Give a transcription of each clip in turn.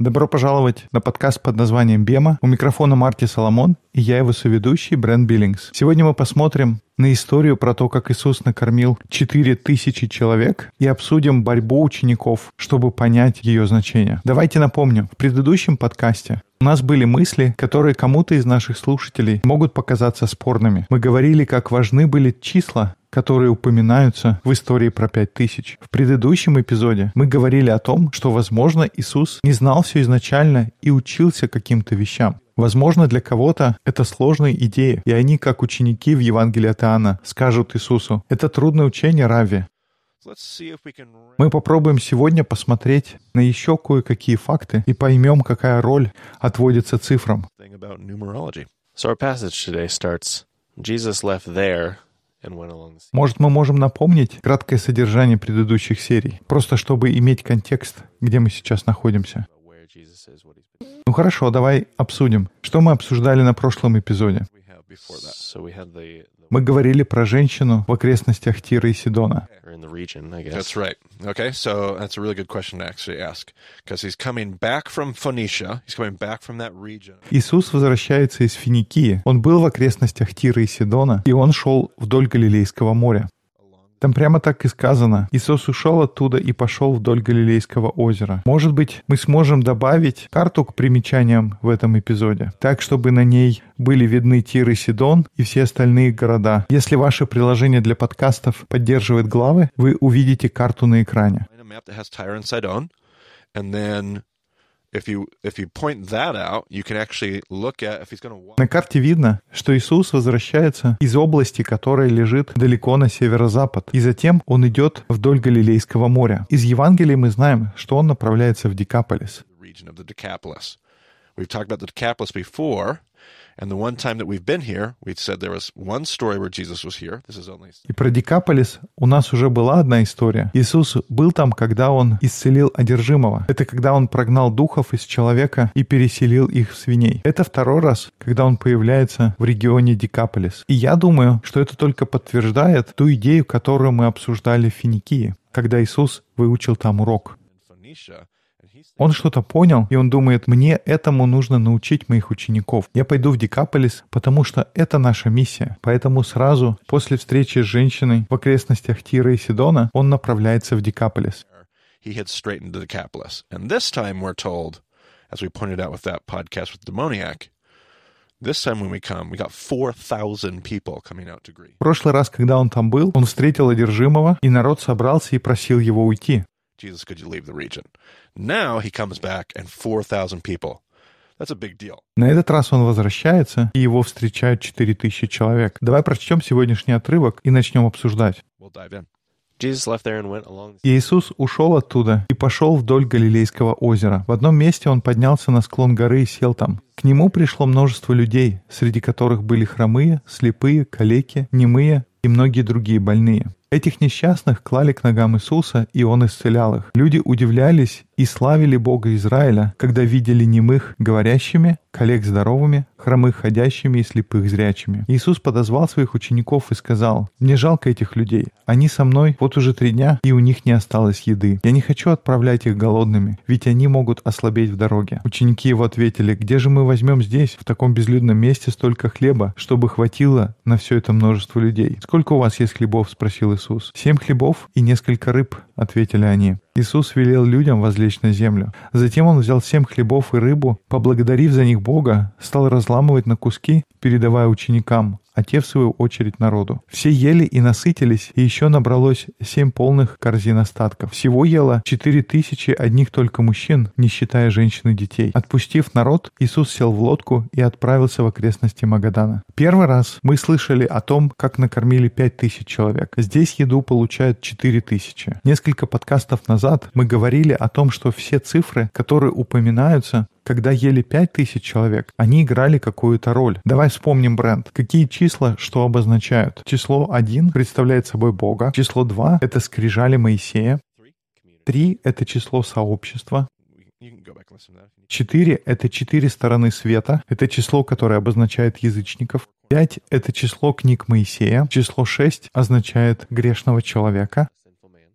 Добро пожаловать на подкаст под названием «Бема». У микрофона Марти Соломон, и я его соведущий Брэн Биллингс. Сегодня мы посмотрим на историю про то, как Иисус накормил 4000 человек, и обсудим борьбу учеников, чтобы понять ее значение. Давайте напомню, в предыдущем подкасте у нас были мысли, которые кому-то из наших слушателей могут показаться спорными. Мы говорили, как важны были числа, которые упоминаются в истории про пять тысяч. В предыдущем эпизоде мы говорили о том, что, возможно, Иисус не знал все изначально и учился каким-то вещам. Возможно, для кого-то это сложные идеи, и они, как ученики в Евангелии от Иоанна, скажут Иисусу, это трудное учение, Рави. Мы попробуем сегодня посмотреть на еще кое-какие факты и поймем, какая роль отводится цифрам. So our passage today starts. Jesus left there Может, мы можем напомнить краткое содержание предыдущих серий, просто чтобы иметь контекст, где мы сейчас находимся. Ну хорошо, давай обсудим. Что мы обсуждали на прошлом эпизоде? Мы говорили про женщину в окрестностях Тира и Сидона. or in the region, I guess. That's right. Okay, so that's a really good question to actually ask because he's coming back from Phoenicia. He's coming back from that region. Иисус возвращается из Финикии. Он был в окрестностях Тира и Сидона, и он шел вдоль Галилейского моря. Там прямо так и сказано. Иисус ушел оттуда и пошел вдоль Галилейского озера. Может быть, мы сможем добавить карту к примечаниям в этом эпизоде, так, чтобы на ней были видны Тир и Сидон и все остальные города. Если ваше приложение для подкастов поддерживает главы, вы увидите карту на экране. And then На карте видно, что Иисус возвращается из области, которая лежит далеко на северо-запад, и затем он идет вдоль Галилейского моря. Из Евангелия мы знаем, что он направляется в Декаполис. the region of the Decapolis. We've talked about the Decapolis before, and the one time that we've been here, we've said there was one story where Jesus was here. This is only И про Декаполис у нас уже была одна история. Иисус был там, когда он исцелил одержимого. Это когда он прогнал духов из человека и переселил их в свиней. Это второй раз, когда он появляется в регионе Декаполис. И я думаю, что это только подтверждает ту идею, которую мы обсуждали в Финикии, когда Иисус выучил там урок. Phoenicia, Он что-то понял, и он думает, мне этому нужно научить моих учеников. Я пойду в Декаполис, потому что это наша миссия. Поэтому сразу после встречи с женщиной в окрестностях Тира и Сидона он направляется в Декаполис. he had straightened the Decapolis. And this time we're told, as we pointed out with that podcast with demoniac, this time when we come, we got 4,000 people coming out to greet. В прошлый раз, когда он там был, он встретил одержимого, и народ собрался и просил его уйти. Jesus, could you leave the region? Now he comes back and 4,000 people. That's a big deal. На этот раз он возвращается, и его встречают 4000 человек. Давай прочтем сегодняшний отрывок и начнем обсуждать. We'll dive in. Иисус ушел оттуда и пошел вдоль Галилейского озера. В одном месте он поднялся на склон горы и сел там. К нему пришло множество людей, среди которых были хромые, слепые, калеки, немые и многие другие больные. Этих несчастных клали к ногам Иисуса, и Он исцелял их. Люди удивлялись и славили Бога Израиля, когда видели немых говорящими, коллег здоровыми, хромых ходящими и слепых зрячими. Иисус подозвал своих учеников и сказал, «Мне жалко этих людей. Они со мной вот уже три дня, и у них не осталось еды. Я не хочу отправлять их голодными, ведь они могут ослабеть в дороге». Ученики его ответили, «Где же мы возьмем здесь, в таком безлюдном месте, столько хлеба, чтобы хватило на все это множество людей?» «Сколько у вас есть хлебов?» — спросил Иисус. «Семь хлебов и несколько рыб», — ответили они. Иисус велел людям возлечь на землю. Затем он взял семь хлебов и рыбу, поблагодарив за них Бога, стал разламывать на куски, передавая ученикам, а те, в свою очередь, народу. Все ели и насытились, и еще набралось семь полных корзин остатков. Всего ело четыре тысячи одних только мужчин, не считая женщин и детей. Отпустив народ, Иисус сел в лодку и отправился в окрестности Магадана. Первый раз мы слышали о том, как накормили пять тысяч человек. Здесь еду получают четыре тысячи. Несколько подкастов назад мы говорили о том, что все цифры, которые упоминаются, когда ели пять тысяч человек, они играли какую-то роль. Давай вспомним бренд. Какие числа что обозначают? Число 1 представляет собой Бога. Число 2 — это скрижали Моисея. Три — это число сообщества. You can go back and listen to that. if you need. Четыре — это четыре стороны света. Это число, которое обозначает язычников. Пять — это число книг Моисея. Число шесть означает грешного человека.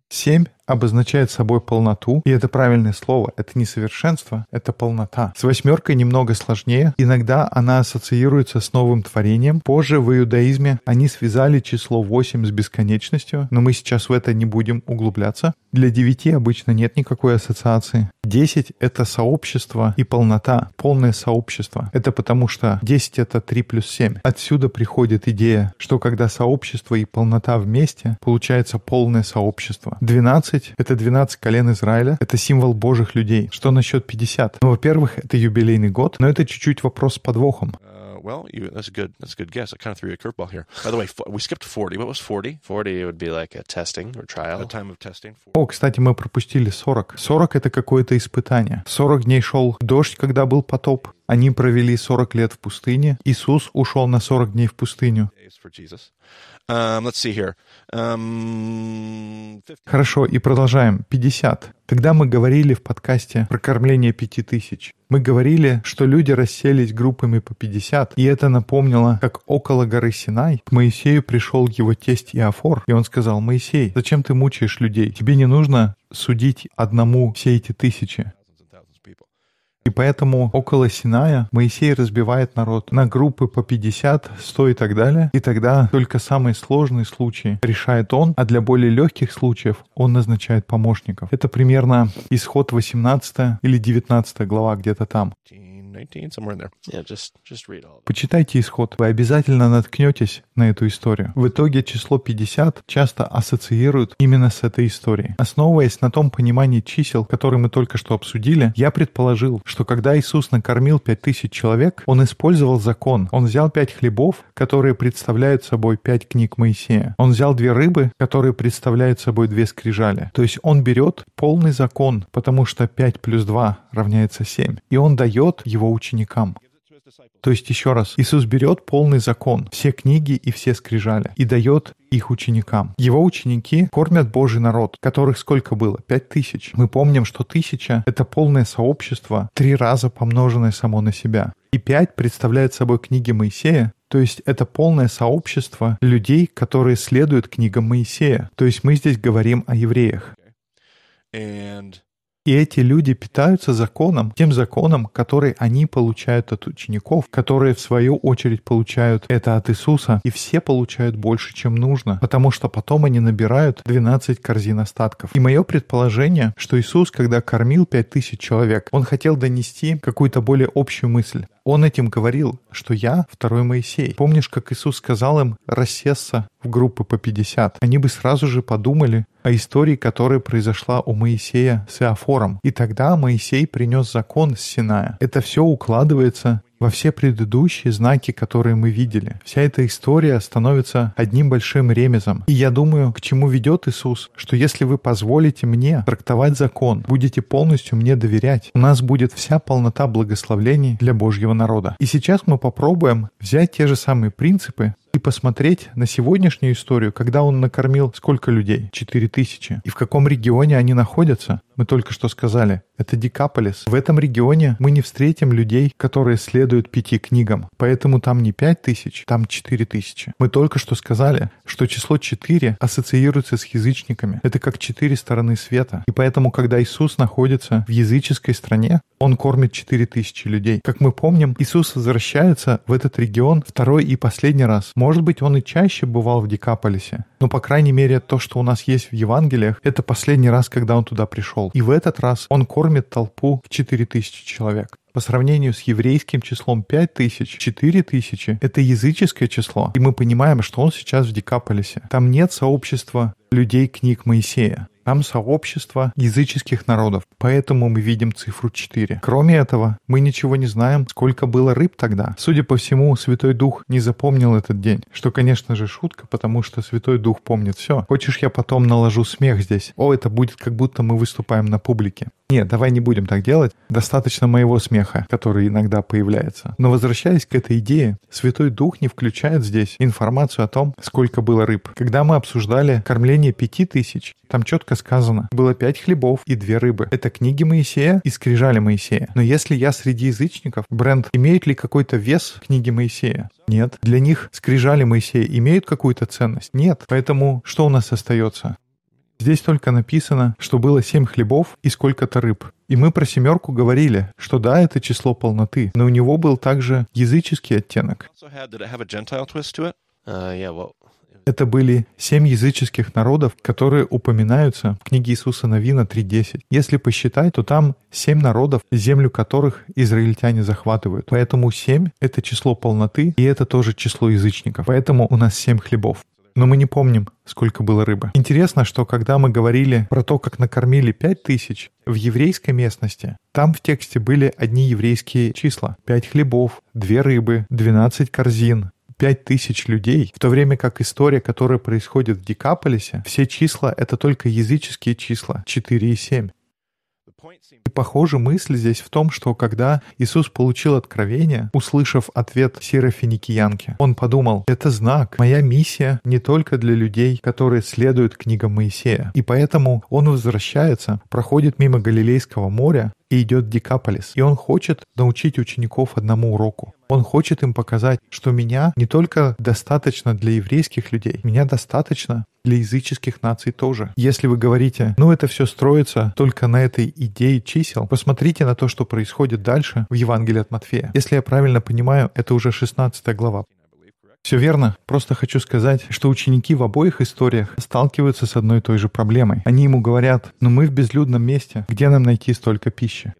Семь обозначает собой полноту, и это правильное слово. Это не совершенство, это полнота. С восьмеркой немного сложнее. Иногда она ассоциируется с новым творением. Позже в иудаизме они связали число 8 с бесконечностью, но мы сейчас в это не будем углубляться. Для девяти обычно нет никакой ассоциации. Десять — это сообщество и полнота, полное сообщество. Это потому что 10 — это 3 плюс 7. Отсюда приходит идея, что когда сообщество и полнота вместе, получается полное сообщество. 12 — это 12 колен Израиля, это символ божьих людей. Что насчет 50? Ну, во-первых, это юбилейный год, но это чуть-чуть вопрос с подвохом. Uh, well, you, that's a good that's a good guess. I kind of threw you a curveball here. By the way, we skipped 40. What was 40? 40 would be like a testing or trial. the time of testing? О, кстати, мы пропустили 40. 40 — это какое-то испытание. 40 дней шел дождь, когда был потоп. Они провели 40 лет в пустыне. Иисус ушел на 40 дней в пустыню. Um. Um, 50. Хорошо, и продолжаем. 50. Когда мы говорили в подкасте про кормление пяти тысяч, мы говорили, что люди расселись группами по 50, и это напомнило, как около горы Синай к Моисею пришел его тесть Иофор, и он сказал, «Моисей, зачем ты мучаешь людей? Тебе не нужно судить одному все эти тысячи». Thousands and thousands of people. И поэтому около Синая Моисей разбивает народ на группы по 50, 100 и так далее. И тогда только самые сложные случаи решает он, а для более легких случаев он назначает помощников. Это примерно исход 18 или 19 глава где-то там. 19, 19, somewhere in there. Yeah, just just read all. Почитайте исход, вы обязательно наткнетесь на эту историю. В итоге число 50 часто ассоциируют именно с этой историей. Основываясь на том понимании чисел, которые мы только что обсудили, я предположил, что когда Иисус накормил 5000 человек, он использовал закон. Он взял пять хлебов, которые представляют собой пять книг Моисея. Он взял две рыбы, которые представляют собой две скрижали. То есть он берет полный закон, потому что 5 плюс 2 равняется 7. И он дает его ученикам. То есть, еще раз, Иисус берет полный закон, все книги и все скрижали, и дает их ученикам. Его ученики кормят Божий народ, которых сколько было? Пять тысяч. Мы помним, что тысяча — это полное сообщество, три раза помноженное само на себя. И пять представляет собой книги Моисея, то есть это полное сообщество людей, которые следуют книгам Моисея. То есть мы здесь говорим о евреях. And И эти люди питаются законом, тем законом, который они получают от учеников, которые в свою очередь получают это от Иисуса, и все получают больше, чем нужно, потому что потом они набирают 12 корзин остатков. И мое предположение, что Иисус, когда кормил 5000 человек, он хотел донести какую-то более общую мысль. Он этим говорил, что я второй Моисей. Помнишь, как Иисус сказал им рассесться в группы по 50? Они бы сразу же подумали о истории, которая произошла у Моисея с Иофором. И тогда Моисей принес закон с Синая. Это все укладывается во все предыдущие знаки, которые мы видели. Вся эта история становится одним большим ремезом. И я думаю, к чему ведет Иисус, что если вы позволите мне трактовать закон, будете полностью мне доверять, у нас будет вся полнота благословлений для Божьего народа. И сейчас мы попробуем взять те же самые принципы и посмотреть на сегодняшнюю историю, когда он накормил сколько людей? Четыре тысячи. И в каком регионе они находятся? Мы только что сказали. Это Дикаполис. В этом регионе мы не встретим людей, которые следуют пяти книгам. Поэтому там не пять тысяч, там четыре тысячи. Мы только что сказали, что число четыре ассоциируется с язычниками. Это как четыре стороны света. И поэтому, когда Иисус находится в языческой стране, он кормит четыре тысячи людей. Как мы помним, Иисус возвращается в этот регион второй и последний раз. Может быть, он и чаще бывал в Дикаполисе. Но, по крайней мере, то, что у нас есть в Евангелиях, это последний раз, когда он туда пришел. И в этот раз он кормит толпу в 4000 человек. По сравнению с еврейским числом 5000, 4000 — это языческое число. И мы понимаем, что он сейчас в Дикаполисе. Там нет сообщества людей книг Моисея. Там сообщество языческих народов, поэтому мы видим цифру 4. Кроме этого, мы ничего не знаем, сколько было рыб тогда. Судя по всему, Святой Дух не запомнил этот день, что, конечно же, шутка, потому что Святой Дух помнит все. Хочешь, я потом наложу смех здесь? О, это будет как будто мы выступаем на публике. Нет, давай не будем так делать. Достаточно моего смеха, который иногда появляется. Но возвращаясь к этой идее, Святой Дух не включает здесь информацию о том, сколько было рыб. Когда мы обсуждали кормление пяти тысяч, там четко сказано, было пять хлебов и две рыбы. Это книги Моисея и скрижали Моисея. Но если я среди язычников, бренд, имеет ли какой-то вес книги Моисея? Нет. Для них скрижали Моисея имеют какую-то ценность? Нет. Поэтому что у нас остается? Здесь только написано, что было семь хлебов и сколько-то рыб. И мы про семерку говорили, что да, это число полноты, но у него был также языческий оттенок. Uh, yeah, well, Это были семь языческих народов, которые упоминаются в книге Иисуса Новина 3.10. Если посчитать, то там семь народов, землю которых израильтяне захватывают. Поэтому семь — это число полноты, и это тоже число язычников. Поэтому у нас семь хлебов. Но мы не помним, сколько было рыбы. Интересно, что когда мы говорили про то, как накормили пять тысяч, в еврейской местности, там в тексте были одни еврейские числа. Пять хлебов, две рыбы, двенадцать корзин, пять тысяч людей, в то время как история, которая происходит в Декаполисе, все числа — это только языческие числа, 4 и 7. The point seems И похоже, мысль здесь в том, что когда Иисус получил откровение, услышав ответ сирофиникиянки, он подумал, это знак, моя миссия не только для людей, которые следуют книгам Моисея. И поэтому он возвращается, проходит мимо Галилейского моря и идет в Декаполис. И он хочет научить учеников одному уроку. Он хочет им показать, что меня не только достаточно для еврейских людей, меня достаточно для языческих наций тоже. Если вы говорите, ну это все строится только на этой идее чисел, посмотрите на то, что происходит дальше в Евангелии от Матфея. Если я правильно понимаю, это уже 16 глава. Все верно. Просто хочу сказать, что ученики в обоих историях сталкиваются с одной и той же проблемой. Они ему говорят, ну мы в безлюдном месте, где нам найти столько пищи?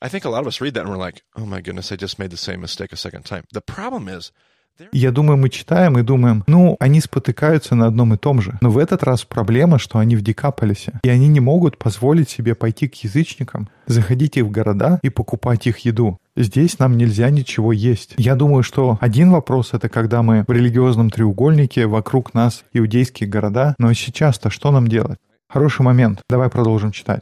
I think a lot of us read that and we're like, oh my goodness, I just made the same mistake a second time. The problem is И Я думаю, мы читаем и думаем, ну, они спотыкаются на одном и том же. Но в этот раз проблема, что они в Декаполисе. И они не могут позволить себе пойти к язычникам, заходить их в города и покупать их еду. Здесь нам нельзя ничего есть. Я думаю, что один вопрос — это когда мы в религиозном треугольнике, вокруг нас иудейские города. Но сейчас-то что нам делать? Хороший момент. Давай продолжим читать.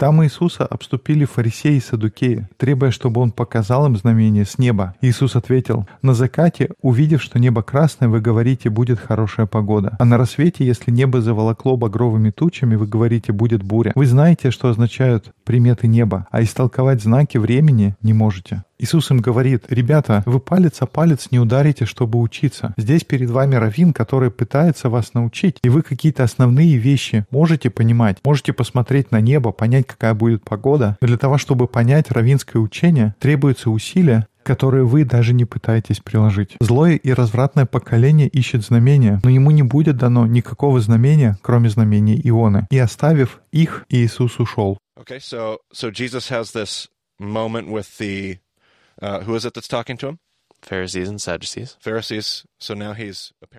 Там Иисуса обступили фарисеи и садукеи, требуя, чтобы он показал им знамение с неба. Иисус ответил, «На закате, увидев, что небо красное, вы говорите, будет хорошая погода. А на рассвете, если небо заволокло багровыми тучами, вы говорите, будет буря. Вы знаете, что означают приметы неба, а истолковать знаки времени не можете». Иисус им говорит, «Ребята, вы палец о палец не ударите, чтобы учиться. Здесь перед вами раввин, который пытается вас научить, и вы какие-то основные вещи можете понимать, можете посмотреть на небо, понять, какая будет погода. Но для того, чтобы понять раввинское учение, требуется усилия, которые вы даже не пытаетесь приложить. Злое и развратное поколение ищет знамения, но ему не будет дано никакого знамения, кроме знамения Ионы. И оставив их, Иисус ушел. Okay, so so Jesus has this moment with the uh, who is it that's talking to him? Pharisees and Sadducees. Pharisees.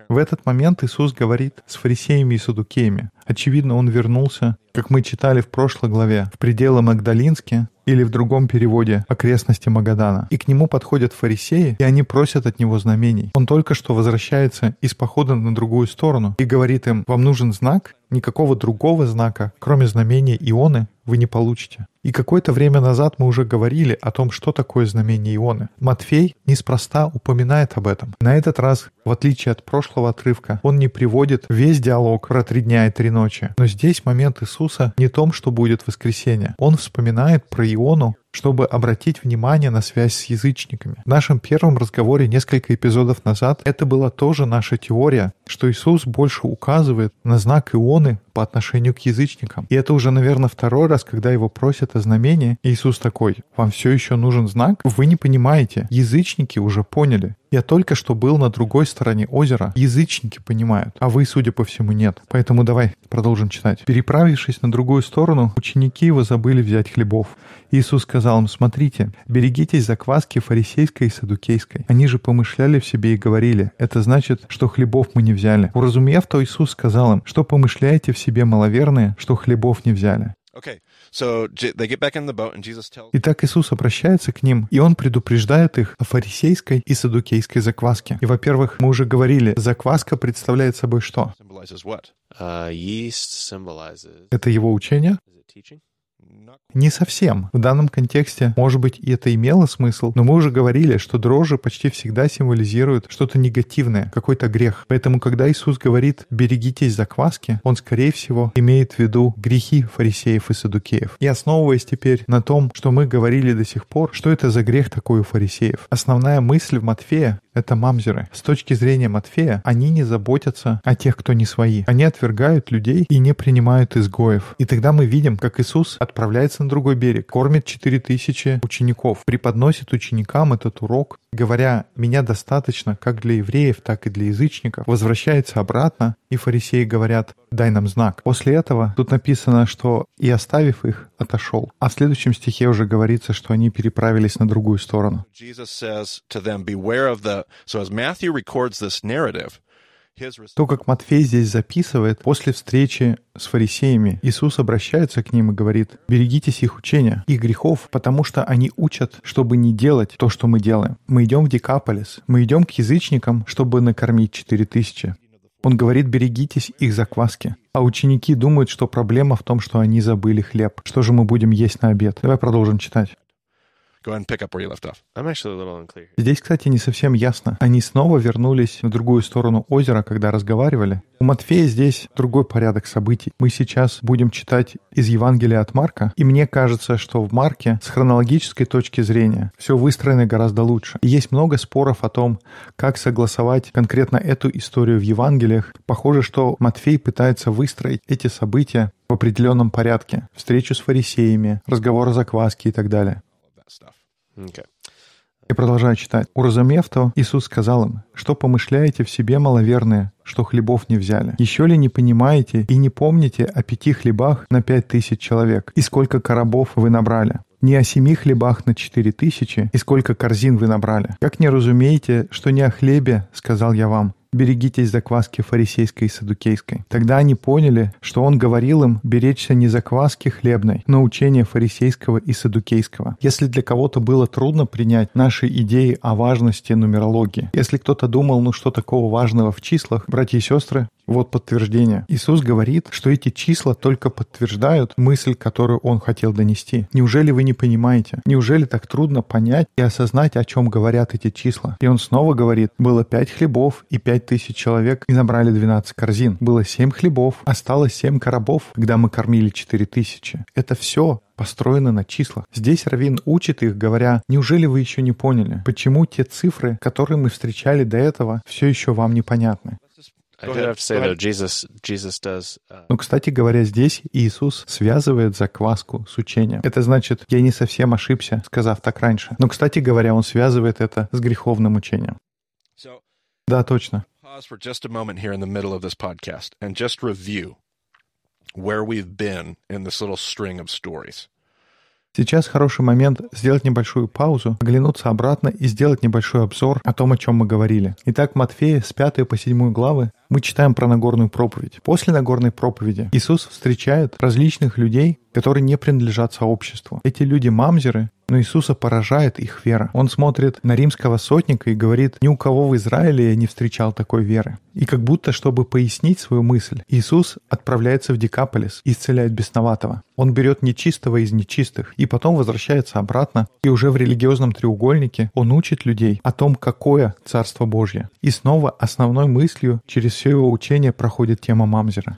В этот момент Иисус говорит с фарисеями и садукеями. Очевидно, он вернулся, как мы читали в прошлой главе, в пределы Магдалинске или в другом переводе окрестности Магадана. И к нему подходят фарисеи, и они просят от него знамений. Он только что возвращается из похода на другую сторону и говорит им, вам нужен знак? Никакого другого знака, кроме знамения Ионы, вы не получите. И какое-то время назад мы уже говорили о том, что такое знамение Ионы. Матфей неспроста упоминает об этом. На этот раз, в отличие от прошлого отрывка, он не приводит весь диалог про три дня и три ночи. Но здесь момент Иисуса не том, что будет воскресенье. Он вспоминает про Иону, чтобы обратить внимание на связь с язычниками. В нашем первом разговоре несколько эпизодов назад это была тоже наша теория, что Иисус больше указывает на знак Ионы по отношению к язычникам. И это уже, наверное, второй раз, когда его просят о знамении. Иисус такой, вам все еще нужен знак? Вы не понимаете. Язычники уже поняли. Я только что был на другой стороне озера. Язычники понимают, а вы, судя по всему, нет. Поэтому давай продолжим читать. Переправившись на другую сторону, ученики его забыли взять хлебов. Иисус сказал им, смотрите, берегитесь закваски фарисейской и садукейской. Они же помышляли в себе и говорили, это значит, что хлебов мы не взяли. Уразумев то, Иисус сказал им, что помышляете в себе маловерные, что хлебов не взяли. Итак, Иисус обращается к ним, и Он предупреждает их о фарисейской и садукейской закваске. И, во-первых, мы уже говорили, закваска представляет собой что? Uh. Это его учение? Не совсем. В данном контексте, может быть, и это имело смысл, но мы уже говорили, что дрожжи почти всегда символизируют что-то негативное, какой-то грех. Поэтому, когда Иисус говорит «берегитесь закваски», Он, скорее всего, имеет в виду грехи фарисеев и садукеев. И основываясь теперь на том, что мы говорили до сих пор, что это за грех такой у фарисеев, основная мысль в Матфея это мамзеры. С точки зрения Матфея, они не заботятся о тех, кто не свои. Они отвергают людей и не принимают изгоев. И тогда мы видим, как Иисус отправляется на другой берег, кормит 4000 учеников, преподносит ученикам этот урок, говоря, меня достаточно как для евреев, так и для язычников, возвращается обратно, и фарисеи говорят, дай нам знак. После этого тут написано, что и оставив их, отошел. А в следующем стихе уже говорится, что они переправились на другую сторону. Jesus says to them, Beware of the. То, как Матфей здесь записывает, после встречи с фарисеями Иисус обращается к ним и говорит, «Берегитесь их учения, их грехов, потому что они учат, чтобы не делать то, что мы делаем. Мы идем в Декаполис, мы идем к язычникам, чтобы накормить четыре тысячи. Он говорит, берегитесь их закваски. А ученики думают, что проблема в том, что они забыли хлеб. Что же мы будем есть на обед? Давай продолжим читать. Go ahead and pick up where you left off. I'm actually a little unclear. Здесь, кстати, не совсем ясно. Они снова вернулись на другую сторону озера, когда разговаривали. У Матфея здесь другой порядок событий. Мы сейчас будем читать из Евангелия от Марка, и мне кажется, что в Марке с хронологической точки зрения все выстроено гораздо лучше. И есть много споров о том, как согласовать конкретно эту историю в Евангелиях. Похоже, что Матфей пытается выстроить эти события в определенном порядке. Встречу с фарисеями, разговор о закваске и так далее. All of that stuff. Okay. И продолжаю читать. «Уразумев то, Иисус сказал им, что помышляете в себе маловерные, что хлебов не взяли? Еще ли не понимаете и не помните о пяти хлебах на пять тысяч человек? И сколько коробов вы набрали? Не о семи хлебах на четыре тысячи, и сколько корзин вы набрали? Как не разумеете, что не о хлебе, сказал я вам, берегитесь закваски фарисейской и садукейской. Тогда они поняли, что он говорил им беречься не закваски хлебной, но учения фарисейского и садукейского. Если для кого-то было трудно принять наши идеи о важности нумерологии, если кто-то думал, ну что такого важного в числах, братья и сестры, вот подтверждение. Иисус говорит, что эти числа только подтверждают мысль, которую Он хотел донести. Неужели вы не понимаете? Неужели так трудно понять и осознать, о чем говорят эти числа? И Он снова говорит, было пять хлебов и пять тысяч человек, и набрали 12 корзин. Было семь хлебов, осталось семь коробов, когда мы кормили четыре тысячи. Это все построено на числах. Здесь Равин учит их, говоря, неужели вы еще не поняли, почему те цифры, которые мы встречали до этого, все еще вам непонятны? Ну, кстати говоря, здесь Иисус связывает закваску с учением. Это значит, я не совсем ошибся, сказав так раньше. Но, кстати говоря, он связывает это с греховным учением. So Да, точно. pause for just a moment here in the middle of this podcast and just review where we've been in this little string of stories. Сейчас хороший момент сделать небольшую паузу, оглянуться обратно и сделать небольшой обзор о том, о чем мы говорили. Итак, Матфея с 5 по 7 главы мы читаем про Нагорную проповедь. После Нагорной проповеди Иисус встречает различных людей, которые не принадлежат сообществу. Эти люди мамзеры, но Иисуса поражает их вера. Он смотрит на римского сотника и говорит, ни у кого в Израиле я не встречал такой веры. И как будто, чтобы пояснить свою мысль, Иисус отправляется в Декаполис и исцеляет бесноватого. Он берет нечистого из нечистых и потом возвращается обратно, и уже в религиозном треугольнике он учит людей о том, какое Царство Божье. И снова основной мыслью через все его учение проходит тема Мамзера.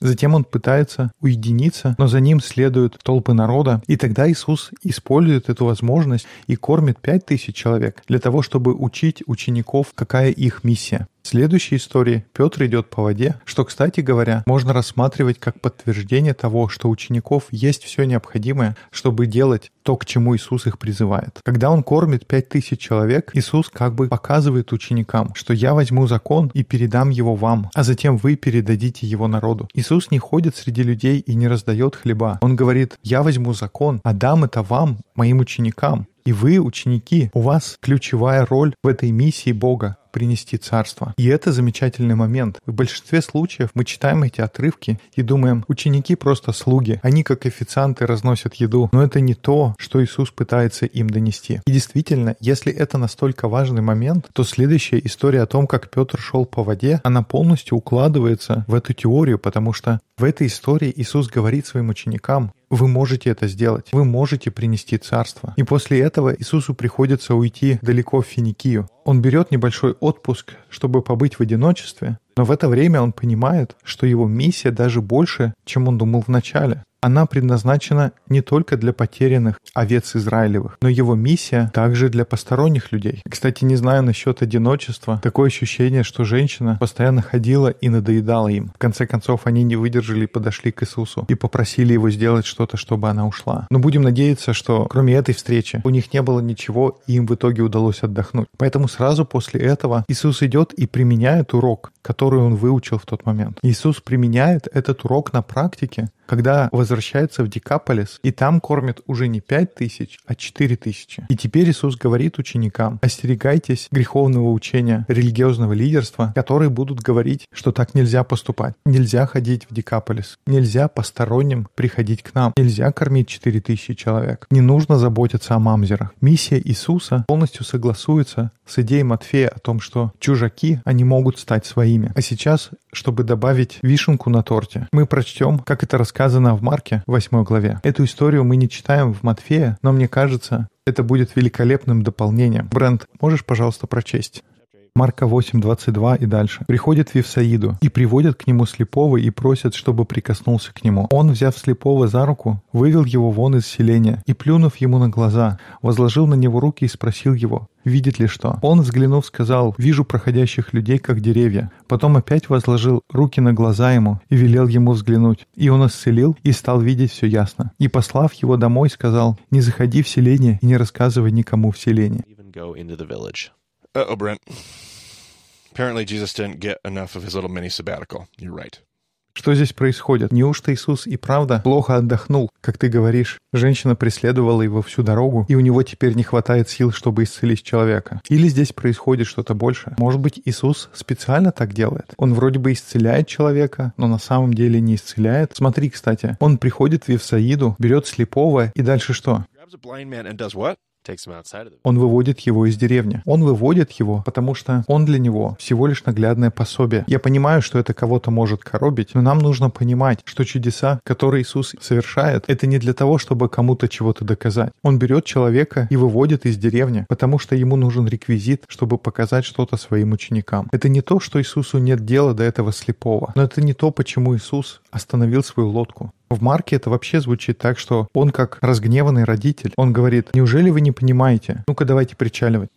Затем он пытается уединиться, но за ним следуют толпы народа. И тогда Иисус использует эту возможность и кормит пять тысяч человек для того, чтобы учить учеников, какая их миссия. В следующей истории Петр идет по воде, что, кстати говоря, можно рассматривать как подтверждение того, что у учеников есть все необходимое, чтобы делать то, к чему Иисус их призывает. Когда он кормит пять тысяч человек, Иисус как бы показывает ученикам, что я возьму закон и передам его вам, а затем вы передадите его народу. Иисус не ходит среди людей и не раздает хлеба. Он говорит, я возьму закон, а дам это вам, моим ученикам. И вы, ученики, у вас ключевая роль в этой миссии Бога принести царство. И это замечательный момент. В большинстве случаев мы читаем эти отрывки и думаем, ученики просто слуги, они как официанты разносят еду, но это не то, что Иисус пытается им донести. И действительно, если это настолько важный момент, то следующая история о том, как Петр шел по воде, она полностью укладывается в эту теорию, потому что в этой истории Иисус говорит своим ученикам, вы можете это сделать, вы можете принести царство. И после этого Иисусу приходится уйти далеко в Финикию. Он берет небольшой отпуск, чтобы побыть в одиночестве, но в это время он понимает, что его миссия даже больше, чем он думал вначале. Она предназначена не только для потерянных овец Израилевых, но его миссия также для посторонних людей. Кстати, не знаю насчет одиночества, такое ощущение, что женщина постоянно ходила и надоедала им. В конце концов, они не выдержали и подошли к Иисусу и попросили его сделать что-то, чтобы она ушла. Но будем надеяться, что кроме этой встречи у них не было ничего, и им в итоге удалось отдохнуть. Поэтому сразу после этого Иисус идет и применяет урок, который он выучил в тот момент. Иисус применяет этот урок на практике, когда возвращается в Дикаполис, и там кормят уже не пять тысяч, а четыре тысячи. И теперь Иисус говорит ученикам, остерегайтесь греховного учения, религиозного лидерства, которые будут говорить, что так нельзя поступать. Нельзя ходить в Дикаполис, нельзя посторонним приходить к нам, нельзя кормить четыре тысячи человек, не нужно заботиться о мамзерах. Миссия Иисуса полностью согласуется с идеей Матфея о том, что чужаки, они могут стать своими. А сейчас, чтобы добавить вишенку на торте, мы прочтем, как это рассказано в Марке, 8 главе. Эту историю мы не читаем в Матфея, но мне кажется, это будет великолепным дополнением. Брент, можешь, пожалуйста, прочесть? Марка 8, 22 и дальше. Приходят в Вифсаиду и приводят к нему слепого и просят, чтобы прикоснулся к нему. Он, взяв слепого за руку, вывел его вон из селения и, плюнув ему на глаза, возложил на него руки и спросил его, видит ли что. Он, взглянув, сказал, «Вижу проходящих людей, как деревья». Потом опять возложил руки на глаза ему и велел ему взглянуть. И он исцелил и стал видеть все ясно. И, послав его домой, сказал, «Не заходи в селение и не рассказывай никому в селении». Uh oh, Brent. Apparently, Jesus didn't get enough of his little mini sabbatical. You're right. Что здесь происходит? Неужто Иисус и правда плохо отдохнул, как ты говоришь? Женщина преследовала его всю дорогу, и у него теперь не хватает сил, чтобы исцелить человека. Или здесь происходит что-то больше? Может быть, Иисус специально так делает? Он вроде бы исцеляет человека, но на самом деле не исцеляет. Смотри, кстати, он приходит в Вифсаиду, берет слепого, и дальше что? Он выводит его из деревни. Он выводит его, потому что он для него всего лишь наглядное пособие. Я понимаю, что это кого-то может коробить, но нам нужно понимать, что чудеса, которые Иисус совершает, это не для того, чтобы кому-то чего-то доказать. Он берет человека и выводит из деревни, потому что ему нужен реквизит, чтобы показать что-то своим ученикам. Это не то, что Иисусу нет дела до этого слепого, но это не то, почему Иисус остановил свою лодку. В Марке это вообще звучит так, что он как разгневанный родитель. Он говорит, неужели вы не понимаете? Ну-ка давайте причаливать.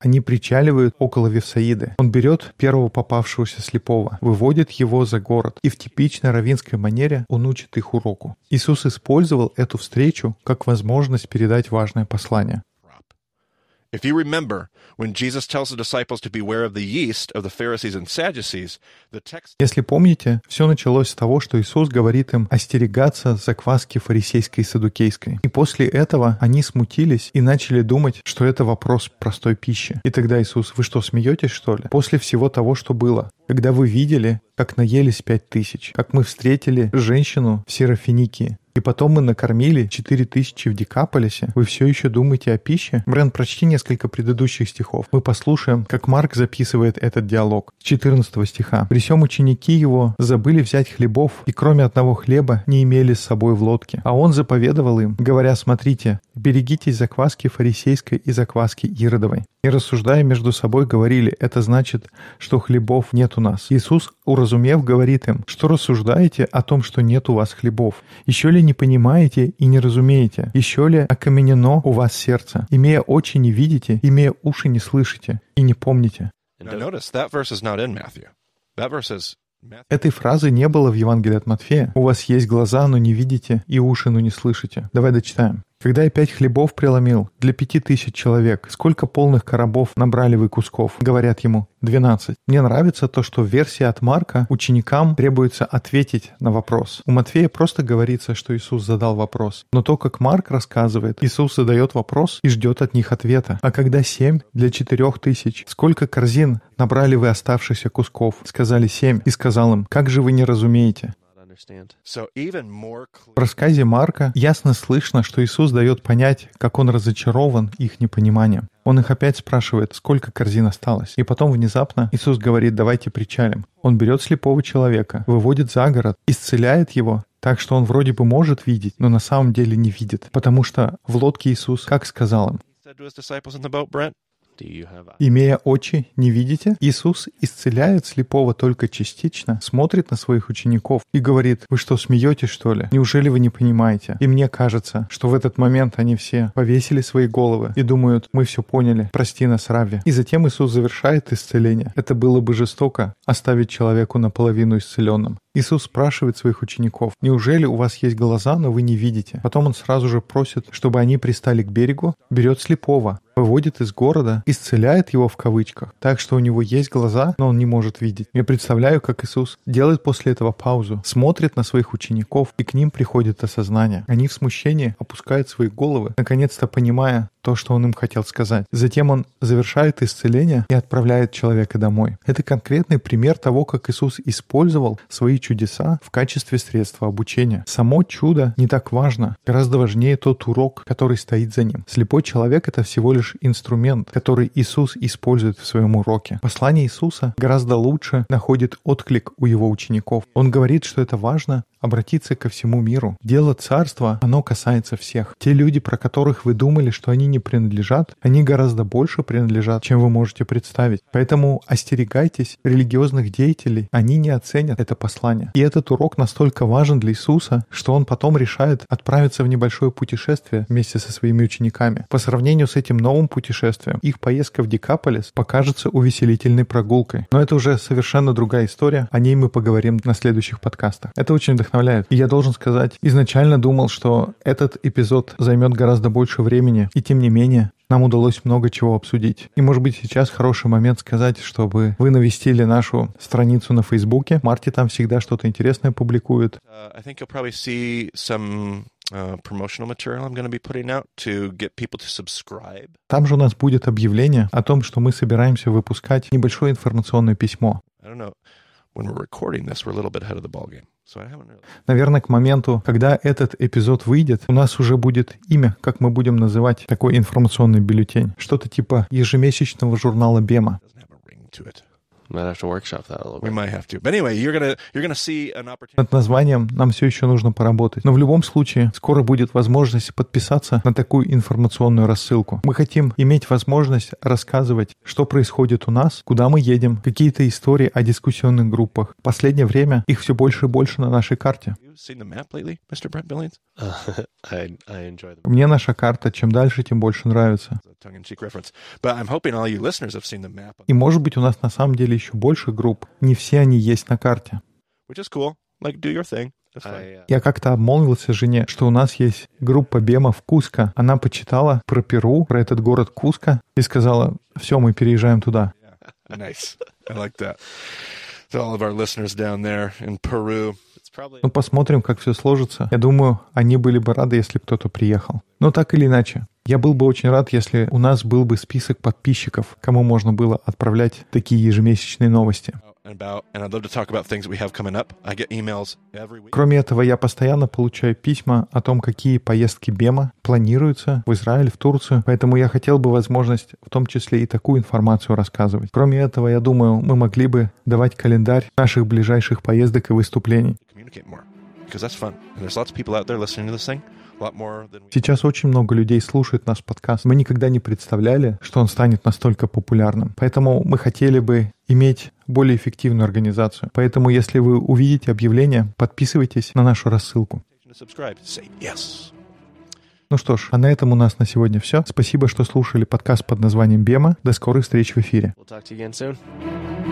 Они причаливают около Вифсаиды. Он берет первого попавшегося слепого, выводит его за город, и в типичной равинской манере он учит их уроку. Иисус использовал эту встречу как возможность передать важное послание. If you remember, when Jesus tells the disciples to beware of the yeast of the Pharisees and Sadducees, the text Если помните, все началось с того, что Иисус говорит им остерегаться закваски фарисейской и садукейской. И после этого они смутились и начали думать, что это вопрос простой пищи. И тогда Иисус, вы что, смеетесь, что ли? После всего того, что было, когда вы видели, как наелись пять тысяч, как мы встретили женщину в Серафиникии, и потом мы накормили 4 тысячи в Декаполисе. Вы все еще думаете о пище? Брэн, прочти несколько предыдущих стихов. Мы послушаем, как Марк записывает этот диалог. С 14 стиха. «При сем ученики его забыли взять хлебов, и кроме одного хлеба не имели с собой в лодке. А он заповедовал им, говоря, смотрите, берегитесь закваски фарисейской и закваски Иродовой. И рассуждая между собой, говорили, это значит, что хлебов нет у нас. Иисус, уразумев, говорит им, что рассуждаете о том, что нет у вас хлебов. Еще ли не понимаете и не разумеете? Еще ли окаменено у вас сердце? Имея очи не видите, имея уши не слышите и не помните. Этой фразы не было в Евангелии от Матфея. У вас есть глаза, но не видите, и уши, но не слышите. Давай дочитаем. Когда я пять хлебов преломил для пяти тысяч человек, сколько полных коробов набрали вы кусков? Говорят ему, двенадцать. Мне нравится то, что в версии от Марка ученикам требуется ответить на вопрос. У Матфея просто говорится, что Иисус задал вопрос. Но то, как Марк рассказывает, Иисус задает вопрос и ждет от них ответа. А когда семь для четырех тысяч, сколько корзин набрали вы оставшихся кусков? Сказали семь. И сказал им, как же вы не разумеете? В рассказе Марка ясно слышно, что Иисус дает понять, как он разочарован их непониманием. Он их опять спрашивает, сколько корзин осталось. И потом внезапно Иисус говорит, давайте причалим. Он берет слепого человека, выводит за город, исцеляет его, так что он вроде бы может видеть, но на самом деле не видит. Потому что в лодке Иисус как сказал им? Имея очи, не видите? Иисус исцеляет слепого только частично, смотрит на своих учеников и говорит, вы что, смеетесь, что ли? Неужели вы не понимаете? И мне кажется, что в этот момент они все повесили свои головы и думают, мы все поняли, прости нас, Рави. И затем Иисус завершает исцеление. Это было бы жестоко оставить человеку наполовину исцеленным. Иисус спрашивает своих учеников, неужели у вас есть глаза, но вы не видите? Потом он сразу же просит, чтобы они пристали к берегу, берет слепого, выводит из города, исцеляет его в кавычках, так что у него есть глаза, но он не может видеть. Я представляю, как Иисус делает после этого паузу, смотрит на своих учеников, и к ним приходит осознание. Они в смущении опускают свои головы, наконец-то понимая то, что он им хотел сказать. Затем он завершает исцеление и отправляет человека домой. Это конкретный пример того, как Иисус использовал свои чудеса в качестве средства обучения. Само чудо не так важно. Гораздо важнее тот урок, который стоит за ним. Слепой человек — это всего лишь инструмент, который Иисус использует в своем уроке. Послание Иисуса гораздо лучше находит отклик у его учеников. Он говорит, что это важно обратиться ко всему миру. Дело царства, оно касается всех. Те люди, про которых вы думали, что они не принадлежат, они гораздо больше принадлежат, чем вы можете представить. Поэтому остерегайтесь религиозных деятелей, они не оценят это послание. И этот урок настолько важен для Иисуса, что он потом решает отправиться в небольшое путешествие вместе со своими учениками. По сравнению с этим новым путешествием, их поездка в Декаполис покажется увеселительной прогулкой. Но это уже совершенно другая история, о ней мы поговорим на следующих подкастах. Это очень вдохновляет. И я должен сказать, изначально думал, что этот эпизод займет гораздо больше времени, и тем не менее, нам удалось много чего обсудить. И, может быть, сейчас хороший момент сказать, чтобы вы навестили нашу страницу на Фейсбуке. Марти там всегда что-то интересное публикует. Uh, uh. Там же у нас будет объявление о том, что мы собираемся выпускать небольшое информационное письмо. I don't know. When we're recording this, we're a little bit ahead of the haven't really. Наверное, к моменту, когда этот эпизод выйдет, у нас уже будет имя, как мы будем называть такой информационный бюллетень. Что-то типа ежемесячного журнала Бема. Might have to workshop that a little We bit. might have to. But anyway, you're gonna you're gonna see an opportunity. Над названием нам все еще нужно поработать. Но в любом случае, скоро будет возможность подписаться на такую информационную рассылку. Мы хотим иметь возможность рассказывать, что происходит у нас, куда мы едем, какие-то истории о дискуссионных группах. В последнее время их все больше и больше на нашей карте. You seen the map lately, Mr. Brent Billings? I, I enjoy them. Мне наша карта чем дальше, тем больше нравится. It's a tongue-in-cheek reference. But I'm hoping all you listeners have seen the map, И может быть у нас на самом деле еще больше групп. Не все они есть на карте. which is cool. Like, do your thing. That's fine. I, Я как-то обмолвился жене, что у нас есть группа Бема в Куско. Она почитала про Перу, про этот город Куско и сказала, все, мы переезжаем туда. Nice. I like that. To all of our listeners down there in Peru. Ну, посмотрим, как все сложится. Я думаю, они были бы рады, если бы кто-то приехал. Но так или иначе, я был бы очень рад, если у нас был бы список подписчиков, кому можно было отправлять такие ежемесячные новости. Кроме этого, я постоянно получаю письма о том, какие поездки Бема планируются в Израиль, в Турцию. Поэтому я хотел бы возможность в том числе и такую информацию рассказывать. Кроме этого, я думаю, мы могли бы давать календарь наших ближайших поездок и выступлений. Communicate more because that's fun. And there's lots of people out there listening to this thing. A lot more than we. Сейчас очень много людей слушает наш подкаст. Мы никогда не представляли, что он станет настолько популярным. Поэтому мы хотели бы иметь более эффективную организацию. Поэтому, если вы увидите объявление, подписывайтесь на нашу рассылку. Ну что ж, а на этом у нас на сегодня все. Спасибо, что слушали подкаст под названием «Бема». До скорых встреч в эфире. we'll